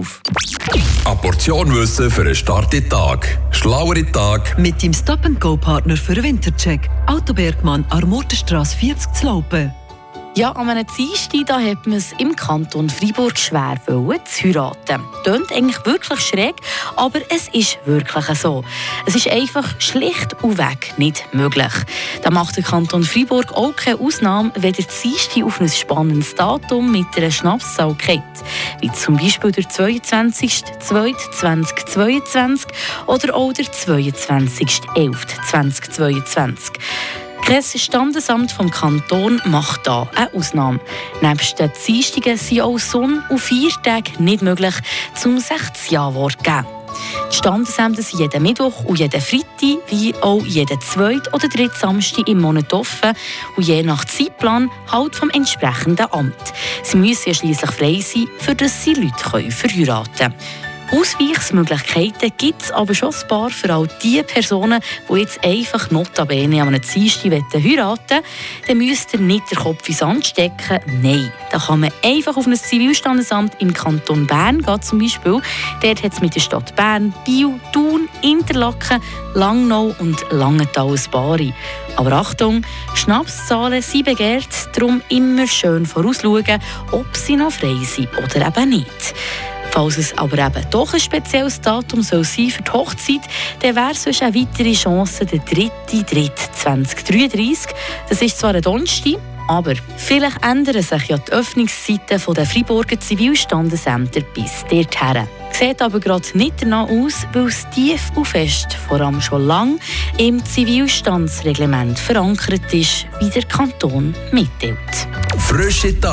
auf. Eine Portion Wissen für einen starken Tag. Schlauere Tag. Mit dem Stop-and-Go-Partner für den Wintercheck. Autobergmann, Armortenstrasse 40 zu Laupen. Ja, an einem Dienstag da hat man es im Kanton Freiburg schwer wollen, zu heiraten. Klingt eigentlich wirklich schräg, aber es ist wirklich so. Es ist einfach schlicht und weg nicht möglich. Da macht der Kanton Freiburg auch keine Ausnahme, wenn der Dienstag auf ein spannendes Datum mit einer Schnapszahl geht. Wie zum Beispiel der 22.02.2022 oder auch der 22.11.2022. Kein Standesamt vom Kanton macht da eine Ausnahme. Nebst den Dienstagen sind auch Sonn- und Feiertage nicht möglich, zum 6 Ja-Wort zu geben. Die Standesämter sind jeden Mittwoch und jeden Freitag, wie auch jeden zweiten oder dritten Samstag im Monat offen und je nach Zeitplan halt vom entsprechenden Amt. Sie müssen ja schliesslich frei sein, für das sie Leute verheiraten können. Ausweichsmöglichkeiten gibt es aber schon ein paar für all die Personen, die jetzt einfach notabene an einem Dienstag heiraten Dann müsst ihr nicht den Kopf ins Sand stecken. Nein, da kann man einfach auf ein Zivilstandesamt im Kanton Bern gehen zum Beispiel. Dort hat es mit der Stadt Bern, Biel, Thun, Interlaken, Langnau und Langenthal ein paar. Aber Achtung, Schnapszahlen sind begehrt, darum immer schön vorausschauen, ob sie noch frei sind oder eben nicht. Falls es aber eben doch ein spezielles Datum soll sein für die Hochzeit, dann wäre sonst eine weitere Chance der 3.3.2033. Das ist zwar ein Donnerstag, aber vielleicht ändern sich ja die Öffnungszeiten der Freiburger Zivilstandesämter bis dorthin. Sieht aber gerade nicht danach aus, weil es tief und fest, vor allem schon lange, im Zivilstandsreglement verankert ist, wie der Kanton mitteilt. Frische Tag.